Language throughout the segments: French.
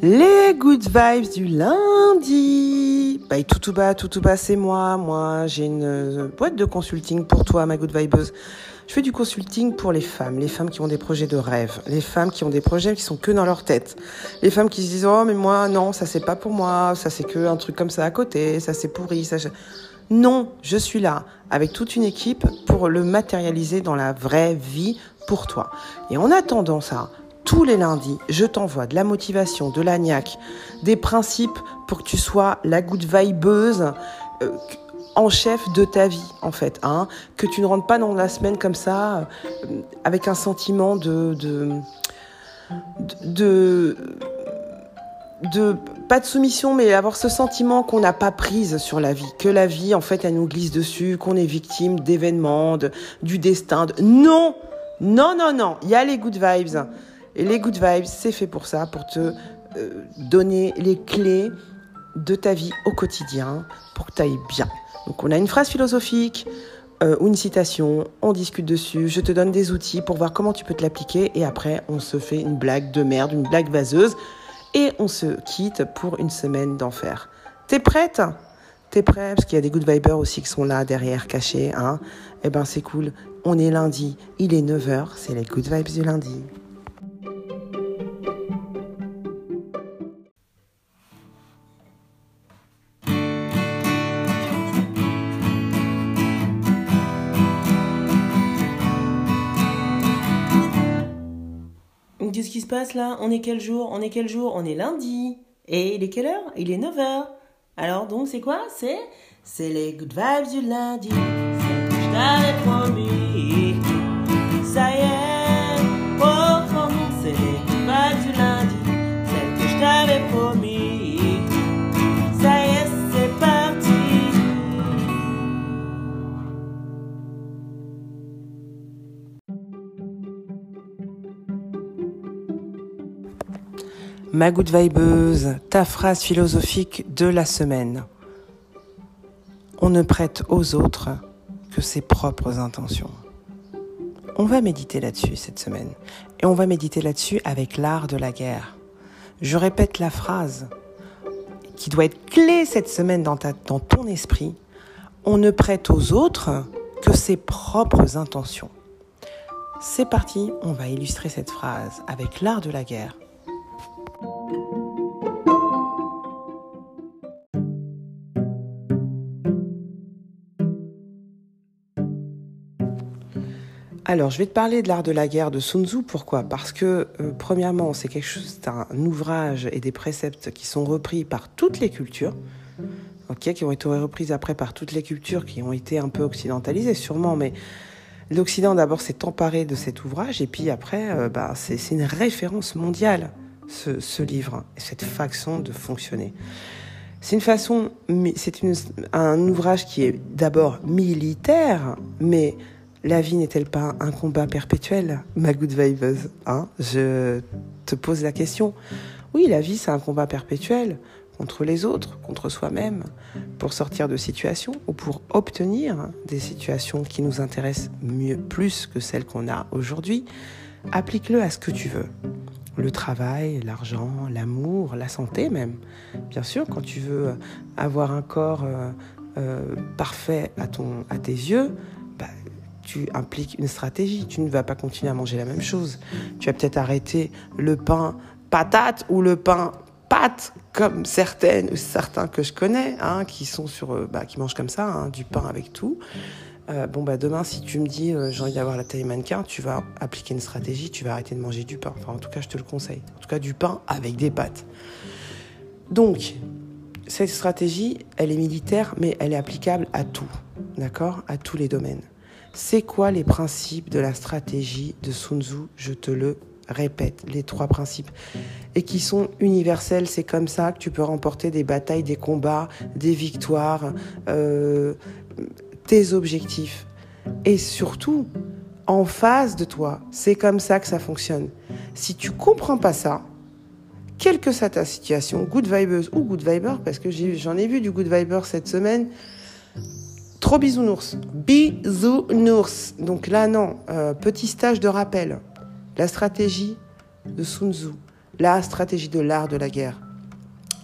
Les good vibes du lundi. Bah, tout bas, tout bas, c'est moi. Moi, j'ai une euh, boîte de consulting pour toi, ma good vibeuse. Je fais du consulting pour les femmes, les femmes qui ont des projets de rêve, les femmes qui ont des projets qui sont que dans leur tête, les femmes qui se disent oh mais moi non ça c'est pas pour moi, ça c'est que un truc comme ça à côté, ça c'est pourri, ça. Non, je suis là avec toute une équipe pour le matérialiser dans la vraie vie pour toi. Et en attendant ça, tous les lundis, je t'envoie de la motivation, de l'agnac, des principes pour que tu sois la good vibeuse euh, en chef de ta vie, en fait. Hein, que tu ne rentres pas dans la semaine comme ça, euh, avec un sentiment de, de, de, de, pas de soumission, mais avoir ce sentiment qu'on n'a pas prise sur la vie, que la vie, en fait, elle nous glisse dessus, qu'on est victime d'événements, du destin. Non, non, non, non. Il y a les good vibes. Les good vibes, c'est fait pour ça, pour te euh, donner les clés de ta vie au quotidien pour que tu ailles bien. Donc on a une phrase philosophique euh, ou une citation, on discute dessus, je te donne des outils pour voir comment tu peux te l'appliquer et après on se fait une blague de merde, une blague vaseuse et on se quitte pour une semaine d'enfer. T'es prête? T'es prêt? Parce qu'il y a des good vibers aussi qui sont là derrière, cachés. Hein eh ben c'est cool. On est lundi, il est 9h, c'est les good vibes du lundi. Se passe là? On est quel jour? On est quel jour? On est lundi. Et il est quelle heure? Il est 9h. Alors donc c'est quoi? C'est c'est les good vibes du lundi. C'est que je t'avais promis. Ça y est, Ma good vibeuse, ta phrase philosophique de la semaine. On ne prête aux autres que ses propres intentions. On va méditer là-dessus cette semaine. Et on va méditer là-dessus avec l'art de la guerre. Je répète la phrase qui doit être clé cette semaine dans, ta, dans ton esprit. On ne prête aux autres que ses propres intentions. C'est parti, on va illustrer cette phrase avec l'art de la guerre. Alors, je vais te parler de l'art de la guerre de Sun Tzu. Pourquoi? Parce que, euh, premièrement, c'est quelque chose, c'est un ouvrage et des préceptes qui sont repris par toutes les cultures, ok, qui ont été reprises après par toutes les cultures qui ont été un peu occidentalisées, sûrement, mais l'Occident d'abord s'est emparé de cet ouvrage et puis après, euh, bah, c'est une référence mondiale ce, ce livre, cette façon de fonctionner. C'est une façon, c'est un ouvrage qui est d'abord militaire, mais la vie n'est-elle pas un combat perpétuel, ma good vibeuse hein? Je te pose la question. Oui, la vie, c'est un combat perpétuel contre les autres, contre soi-même, pour sortir de situations ou pour obtenir des situations qui nous intéressent mieux, plus que celles qu'on a aujourd'hui. Applique-le à ce que tu veux. Le travail, l'argent, l'amour, la santé même. Bien sûr, quand tu veux avoir un corps euh, euh, parfait à, ton, à tes yeux, bah, tu impliques une stratégie. Tu ne vas pas continuer à manger la même chose. Tu vas peut-être arrêter le pain patate ou le pain pâte, comme certaines ou certains que je connais, hein, qui sont sur, euh, bah, qui mangent comme ça, hein, du pain avec tout. Euh, bon bah demain, si tu me dis euh, j'ai envie d'avoir la taille mannequin, tu vas appliquer une stratégie, tu vas arrêter de manger du pain. Enfin, en tout cas, je te le conseille. En tout cas, du pain avec des pâtes. Donc, cette stratégie, elle est militaire, mais elle est applicable à tout, d'accord, à tous les domaines. C'est quoi les principes de la stratégie de Sun Tzu? Je te le répète, les trois principes. Et qui sont universels, c'est comme ça que tu peux remporter des batailles, des combats, des victoires, euh, tes objectifs. Et surtout, en face de toi, c'est comme ça que ça fonctionne. Si tu comprends pas ça, quelle que soit ta situation, good vibeuse ou good viber, parce que j'en ai, vu du good viber cette semaine, Trop bisounours. Bisounours. Donc là, non. Euh, petit stage de rappel. La stratégie de Sun Tzu. la stratégie de l'art de la guerre,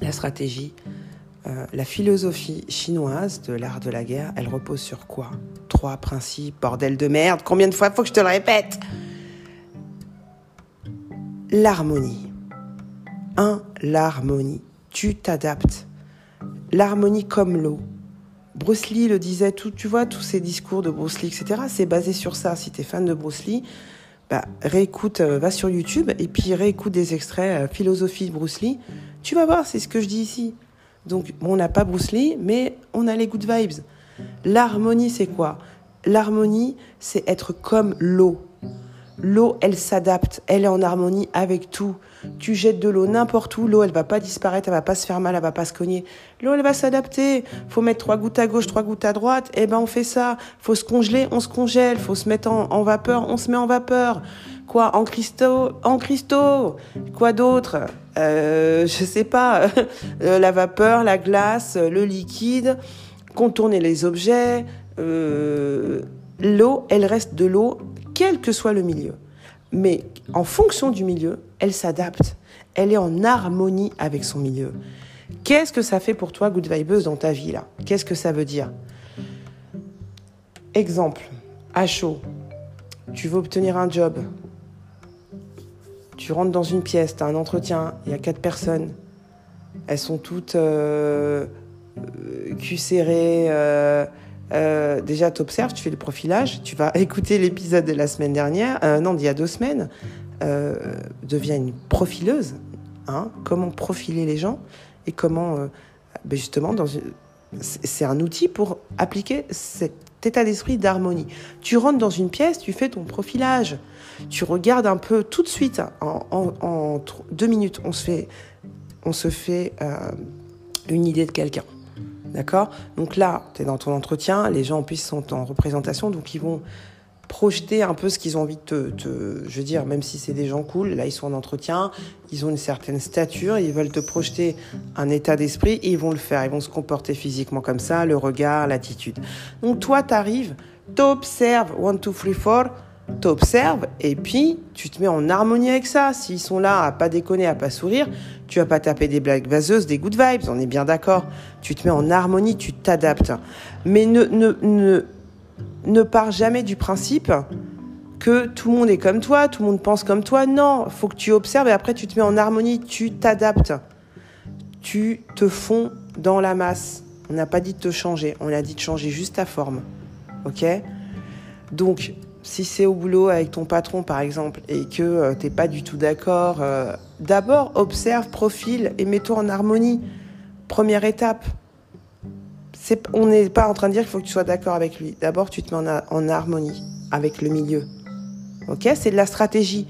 la stratégie, euh, la philosophie chinoise de l'art de la guerre, elle repose sur quoi? Trois principes, bordel de merde, combien de fois faut que je te le répète? L'harmonie. Un, l'harmonie. Tu t'adaptes. L'harmonie comme l'eau. Bruce Lee le disait, tout, tu vois, tous ces discours de Bruce Lee, etc., c'est basé sur ça. Si tu es fan de Bruce Lee, bah, réécoute, euh, va sur YouTube et puis réécoute des extraits euh, philosophie de Bruce Lee. Tu vas voir, c'est ce que je dis ici. Donc, on n'a pas Bruce Lee, mais on a les good vibes. L'harmonie, c'est quoi? L'harmonie, c'est être comme l'eau. L'eau, elle s'adapte, elle est en harmonie avec tout. Tu jettes de l'eau n'importe où, l'eau, elle va pas disparaître, elle va pas se faire mal, elle va pas se cogner. L'eau, elle va s'adapter. Faut mettre trois gouttes à gauche, trois gouttes à droite. Eh ben, on fait ça. Faut se congeler, on se congèle. Faut se mettre en, vapeur, on se met en vapeur. Quoi, en cristaux, en cristaux. Quoi d'autre? Euh, Je sais pas. Euh, la vapeur, la glace, le liquide, contourner les objets. Euh, l'eau, elle reste de l'eau quel que soit le milieu. Mais en fonction du milieu, elle s'adapte. Elle est en harmonie avec son milieu. Qu'est-ce que ça fait pour toi, Good Vibeuse, dans ta vie là? Qu'est-ce que ça veut dire? Exemple, à chaud, tu veux obtenir un job. Tu rentres dans une pièce, tu as un entretien, il y a quatre personnes. Elles sont toutes euh, euh euh, euh, déjà, tu observes, tu fais le profilage, tu vas écouter l'épisode de la semaine dernière, euh, non, d'il y a deux semaines, euh, deviens une profileuse. Hein, comment profiler les gens et comment, ben justement, c'est un outil pour appliquer cet état d'esprit d'harmonie. Tu rentres dans une pièce, tu fais ton profilage, tu regardes un peu tout de suite, en, deux minutes, on se fait une idée de quelqu'un. D'accord? Donc là, tu es dans ton entretien, les gens en plus sont en représentation, donc ils vont projeter un peu ce qu'ils ont envie de te, Je veux dire, même si c'est des gens cool, là ils sont en entretien, ils ont une certaine stature, ils veulent te projeter un état d'esprit et ils vont le faire. Ils vont se comporter physiquement comme ça, le regard, l'attitude. Donc toi, tu arrives, t'observes, one, two, three, four, t'observes et puis tu te mets en harmonie avec ça. S'ils sont là à pas déconner, à pas sourire, tu vas pas taper des blagues vaseuses, des good vibes, on est bien d'accord. Tu te mets en harmonie, tu t'adaptes. Mais ne, ne, ne, ne pars jamais du principe que tout le monde est comme toi, tout le monde pense comme toi. Non, faut que tu observes et après tu te mets en harmonie, tu t'adaptes. Tu te fonds dans la masse. On n'a pas dit de te changer, on a dit de changer juste ta forme. Ok? Donc, si c'est au boulot avec ton patron par exemple et que euh, t'es pas du tout d'accord, euh, d'abord observe, profile et mets-toi en harmonie. Première étape. on n'est pas en train de dire qu'il faut que tu sois d'accord avec lui. D'abord, tu te mets en, harmonie avec le milieu. Ok? C'est de la stratégie.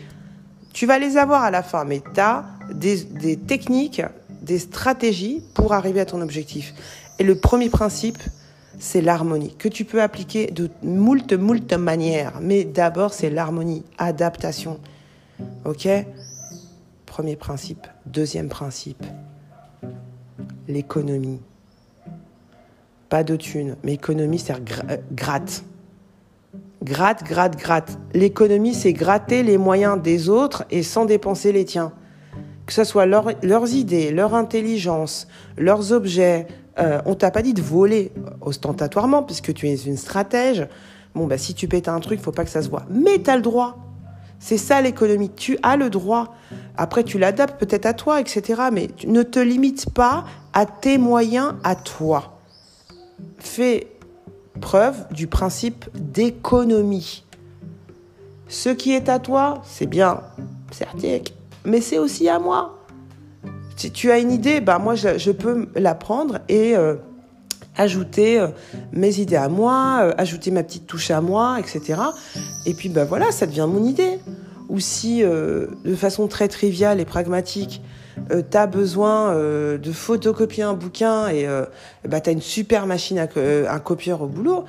Tu vas les avoir à la fin, mais tu as des, des techniques, des stratégies pour arriver à ton objectif. Et le premier principe, c'est l'harmonie, que tu peux appliquer de moult, moult manières. Mais d'abord, c'est l'harmonie, adaptation. Ok? Premier principe. Deuxième principe, l'économie. Pas de thunes, mais économie, c'est euh, gratte. Gratte, gratte, gratte. L'économie, c'est gratter les moyens des autres et sans dépenser les tiens. Que ce soit leurs idées, leur intelligence, leurs objets, euh, on t'a pas dit de voler ostentatoirement puisque tu es une stratège. Bon, bah, si tu pètes un truc, faut pas que ça se voit. Mais tu as le droit. C'est ça l'économie. Tu as le droit. Après, tu l'adaptes peut-être à toi, etc. Mais tu ne te limites pas à tes moyens à toi. Fais preuve du principe d'économie. Ce qui est à toi, c'est bien, certes, mais c'est aussi à moi. Si tu as une idée, bah moi je, peux la prendre et euh, ajouter euh, mes idées à moi, euh, ajouter ma petite touche à moi, etc. Et puis bah voilà, ça devient mon idée. Ou si de façon très triviale et pragmatique, tu as besoin de photocopier un bouquin et bah, tu as une super machine à un copieur au boulot,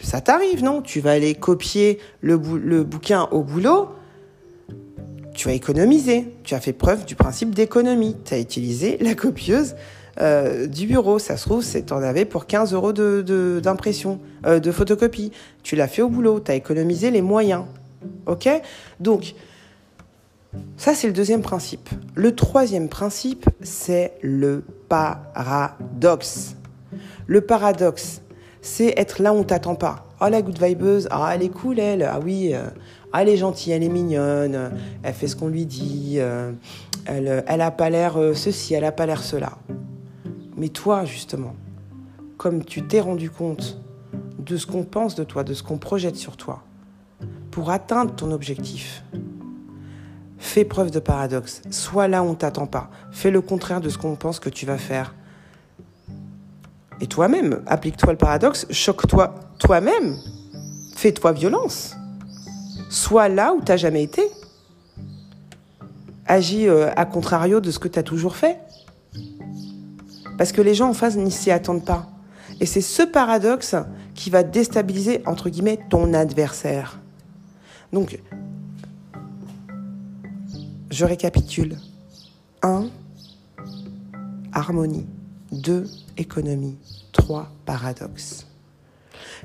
ça t'arrive, non? Tu vas aller copier le bouquin au boulot tu as économisé. Tu as fait preuve du principe d'économie. Tu as utilisé la copieuse euh, du bureau. Ça se trouve, c'est en avais pour 15 euros d'impression, de, de, photocopie. Tu l'as fait au boulot. Tu as économisé les moyens. OK? Donc, Ça, c'est le deuxième principe. Le troisième principe, c'est le paradoxe. Le paradoxe, c'est être là où on t'attend pas. Oh, la good vibeuse, ah, elle est cool, elle. Ah oui, euh, elle est gentille, elle est mignonne, elle fait ce qu'on lui dit, euh, elle, elle pas l'air euh, ceci, elle a pas l'air cela. Mais toi, justement, comme tu t'es rendu compte de ce qu'on pense de toi, de ce qu'on projette sur toi, pour atteindre ton objectif, fais preuve de paradoxe. Sois là où on t'attend pas. Fais le contraire de ce qu'on pense que tu vas faire. Et toi-même, applique-toi le paradoxe, choque-toi toi-même, fais-toi violence. Sois là où tu n'as jamais été. Agis euh, à contrario de ce que tu as toujours fait. Parce que les gens en face n'y s'y attendent pas. Et c'est ce paradoxe qui va déstabiliser, entre guillemets, ton adversaire. Donc, je récapitule. 1. Harmonie. 2. Économie. 3. Paradoxe.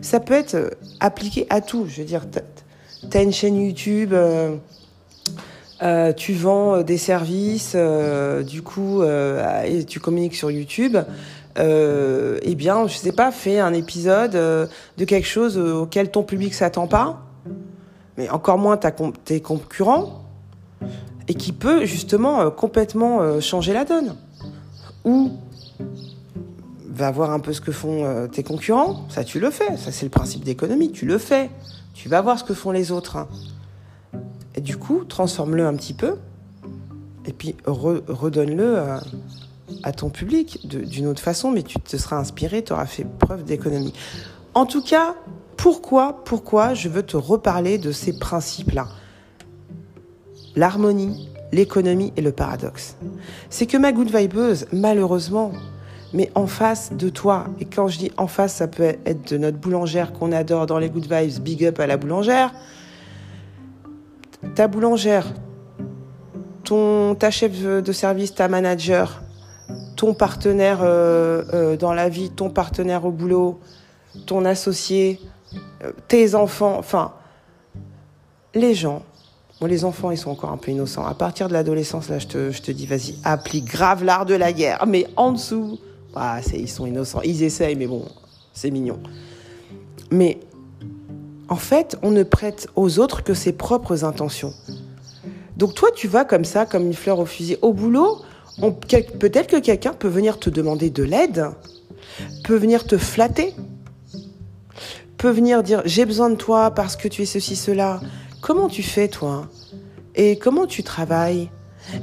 Ça peut être euh, appliqué à tout. Je veux dire, tu as une chaîne YouTube, euh, euh, tu vends des services, du coup, et tu communiques sur YouTube. eh bien, je sais pas, fais un épisode de quelque chose auquel ton public s'attend pas, mais encore moins tes concurrents et qui peut justement euh, complètement euh, changer la donne. Ou va voir un peu ce que font euh, tes concurrents, ça tu le fais, ça c'est le principe d'économie, tu le fais, tu vas voir ce que font les autres. Hein. Et du coup, transforme-le un petit peu, et puis redonne-le à, ton public d'une autre façon, mais tu te seras inspiré, tu auras fait preuve d'économie. En tout cas, pourquoi, pourquoi je veux te reparler de ces principes-là? L'harmonie, l'économie et le paradoxe. C'est que ma good vibeuse, malheureusement, mais en face de toi, et quand je dis en face, ça peut être de notre boulangère qu'on adore dans les good vibes, big up à la boulangère, ta boulangère, ton, ta chef de service, ta manager, ton partenaire euh, euh, dans la vie, ton partenaire au boulot, ton associé, euh, tes enfants, enfin, les gens Bon, les enfants, ils sont encore un peu innocents. À partir de l'adolescence, là, je te, je te dis, vas-y, applique grave l'art de la guerre. Mais en dessous, bah, ils sont innocents. Ils essayent, mais bon, c'est mignon. Mais en fait, on ne prête aux autres que ses propres intentions. Donc toi, tu vas comme ça, comme une fleur au fusil. Au boulot, peut-être que quelqu'un peut venir te demander de l'aide, peut venir te flatter, peut venir dire j'ai besoin de toi parce que tu es ceci, cela. Comment tu fais, toi? Et comment tu travailles?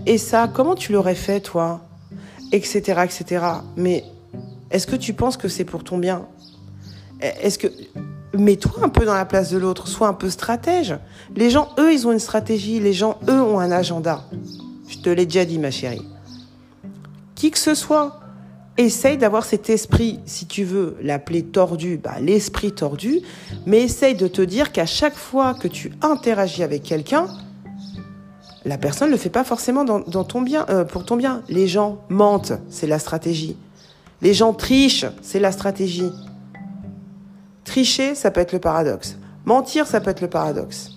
Et ça, comment tu l'aurais fait, toi? Etc., etc. Mais est-ce que tu penses que c'est pour ton bien? Est-ce que... Mets-toi un peu dans la place de l'autre, sois un peu stratège. Les gens, eux, ils ont une stratégie, les gens, eux, ont un agenda. Je te l'ai déjà dit, ma chérie. Qui que ce soit, essaye d'avoir cet esprit, si tu veux l'appeler tordu, bah, l'esprit tordu, mais essaye de te dire qu'à chaque fois que tu interagis avec quelqu'un, la personne ne le fait pas forcément euh, pour ton bien. Les gens mentent, c'est la stratégie. Les gens trichent, c'est la stratégie. Tricher, ça peut être le paradoxe. Mentir, ça peut être le paradoxe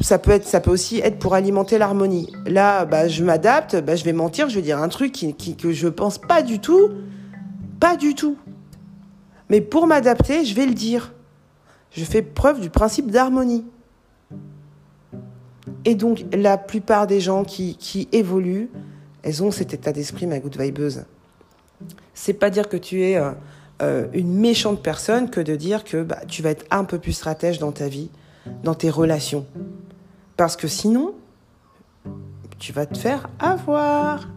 ça peut aussi être pour alimenter l'harmonie. Là, bah, je m'adapte, bah, je vais mentir, je vais dire un truc que je pense pas du tout, pas du tout. Mais pour m'adapter, je vais le dire. Je fais preuve du principe d'harmonie. Et donc, la plupart des gens qui, qui évoluent, elles ont cet état d'esprit, ma good vibeuse. C'est pas dire que tu es euh, euh, une méchante personne que de dire que bah, tu vas être un peu plus stratège dans ta vie, dans tes relations. Parce que sinon, tu vas te faire avoir.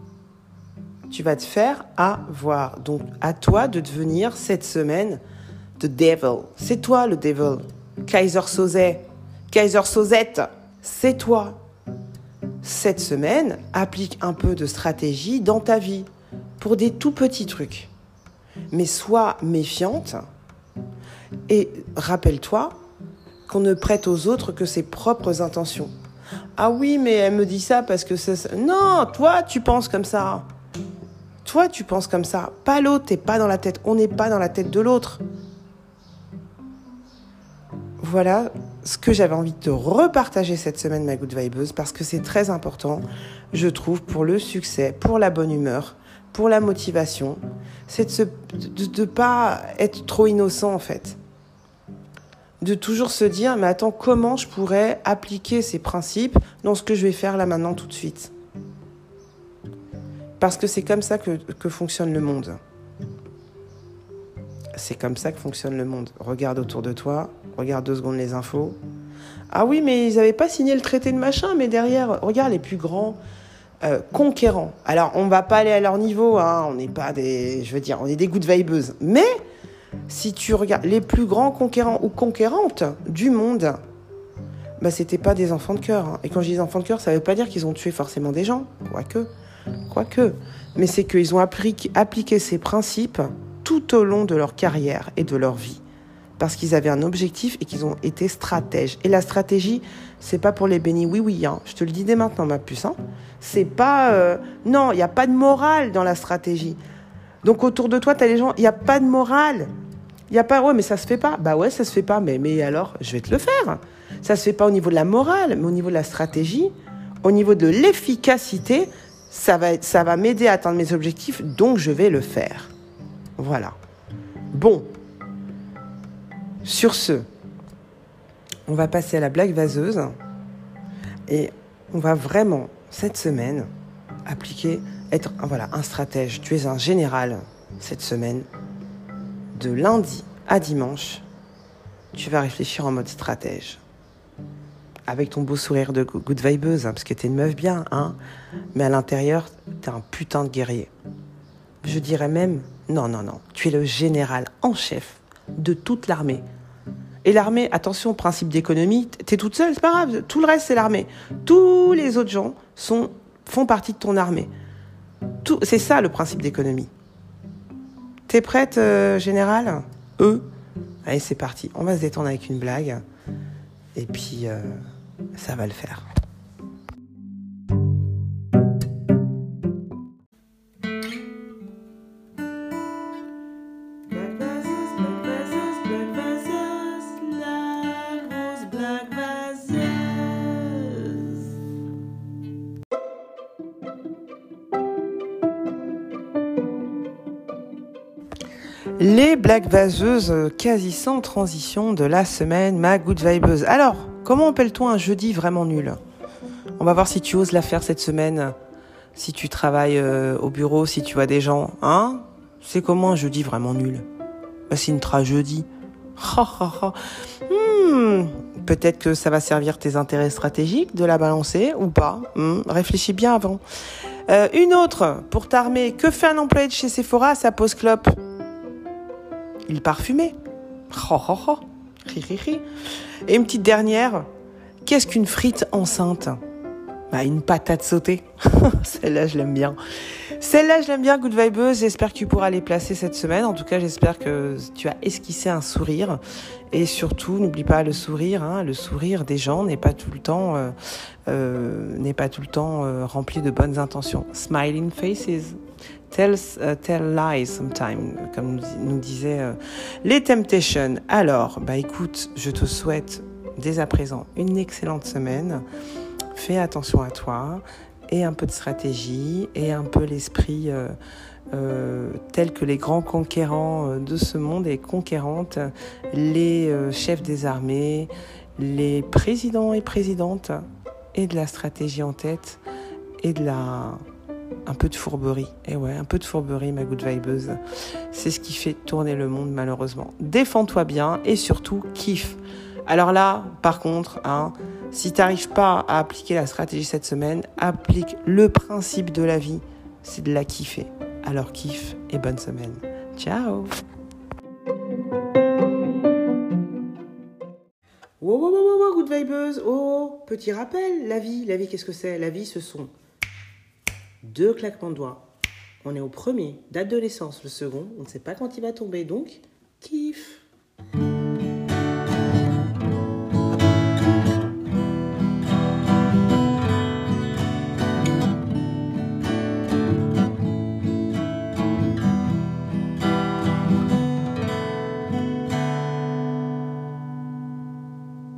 Tu vas te faire avoir. Donc, à toi de devenir cette semaine the devil. C'est toi le devil. Kaiser Soze. Kaiser Sozette. C'est toi. Cette semaine, applique un peu de stratégie dans ta vie pour des tout petits trucs. Mais sois méfiante et rappelle-toi qu'on ne prête aux autres que ses propres intentions. Ah oui, mais elle me dit ça parce que ça... Non, toi, tu penses comme ça. Toi, tu penses comme ça. Pas l'autre, t'es pas dans la tête. On n'est pas dans la tête de l'autre. Voilà, ce que j'avais envie de te repartager cette semaine, ma good vibeuse, parce que c'est très important, je trouve, pour le succès, pour la bonne humeur, pour la motivation, c'est de ne pas être trop innocent en fait. De toujours se dire, mais attends, comment je pourrais appliquer ces principes dans ce que je vais faire là maintenant tout de suite? Parce que c'est comme ça que, que fonctionne le monde. C'est comme ça que fonctionne le monde. Regarde autour de toi, regarde deux secondes les infos. Ah oui, mais ils n'avaient pas signé le traité de machin, mais derrière, regarde les plus grands euh, conquérants. Alors, on va pas aller à leur niveau, hein, on n'est pas des, je veux dire, on est des de vibeuses. Mais si tu regardes les plus grands conquérants ou conquérantes du monde, bah c'était pas des enfants de cœur. Hein. Et quand je dis enfants de cœur, ça veut pas dire qu'ils ont tué forcément des gens, quoique, quoique. Mais c'est qu'ils ont appliqué ces principes tout au long de leur carrière et de leur vie parce qu'ils avaient un objectif et qu'ils ont été stratèges. Et la stratégie, c'est pas pour les bénis oui oui, hein. je te le dis dès maintenant ma puce. Hein. C'est pas euh, non, il n'y a pas de morale dans la stratégie. Donc autour de toi, tu as les gens, il n'y a pas de morale. Il n'y a pas ouais, mais ça se fait pas. Bah ouais, ça se fait pas, mais mais alors, je vais te le faire. Ça se fait pas au niveau de la morale, mais au niveau de la stratégie, au niveau de l'efficacité, ça va ça va m'aider à atteindre mes objectifs, donc je vais le faire. Voilà. Bon, sur ce, on va passer à la blague vaseuse et on va vraiment, cette semaine, appliquer, être voilà, un stratège. Tu es un général cette semaine. De lundi à dimanche, tu vas réfléchir en mode stratège. Avec ton beau sourire de good vibeuse, hein, parce que t'es une meuf bien, hein. Mais à l'intérieur, t'es un putain de guerrier. Je dirais même, non, non, non, tu es le général en chef de toute l'armée. Et l'armée, attention, principe d'économie, t'es toute seule, c'est pas grave, tout le reste c'est l'armée. Tous les autres gens sont, font partie de ton armée. C'est ça le principe d'économie. T'es prête, euh, général? Eux Allez, c'est parti. On va se détendre avec une blague. Et puis, euh, ça va le faire. Les blagues vaseuses euh, quasi sans transition de la semaine, ma good vibeuse. Alors, comment appelle-toi un jeudi vraiment nul? On va voir si tu oses la faire cette semaine, si tu travailles euh, au bureau, si tu vois des gens. Hein? C'est comment un jeudi vraiment nul? Bah, C'est une tragédie. Hmm, peut-être que ça va servir tes intérêts stratégiques de la balancer ou pas. Hmm, réfléchis bien avant. Euh, une autre, pour t'armer, que fait un employé de chez Sephora à sa pause clope? Il parfumait. Ho, ho, ho. Et une petite dernière. Qu'est-ce qu'une frite enceinte? Bah, Une patate sautée. Celle-là, je l'aime bien. Celle-là, je l'aime bien, Good Vibeuse. J'espère que tu pourras les placer cette semaine. En tout cas, j'espère que tu as esquissé un sourire. Et surtout, n'oublie pas le sourire. Hein. Le sourire des gens n'est pas tout le temps, euh, euh, n'est pas tout le temps euh, rempli de bonnes intentions. Smiling faces tell, uh, tell lies sometimes, comme nous, disaient euh, les Temptations. Alors, bah écoute, je te souhaite dès à présent une excellente semaine. Fais attention à toi et un peu de stratégie et un peu l'esprit euh, euh, tel que les grands conquérants de ce monde et conquérantes, les chefs des armées, les présidents et présidentes et de la stratégie en tête et de la un peu de fourberie. Et ouais, un peu de fourberie, ma good vibeuse. C'est ce qui fait tourner le monde, malheureusement. Défends-toi bien et surtout, kiffe. Alors là, par contre, hein, si tu n'arrives pas à appliquer la stratégie cette semaine, applique le principe de la vie, c'est de la kiffer. Alors kiffe et bonne semaine. Ciao Wow, wow, wow, wow, good vibeuse. Oh, petit rappel, la vie, la vie, qu'est-ce que c'est? La vie, ce sont deux claquements de doigts. On est au premier, date de naissance, le second, on ne sait pas quand il va tomber, donc kiff.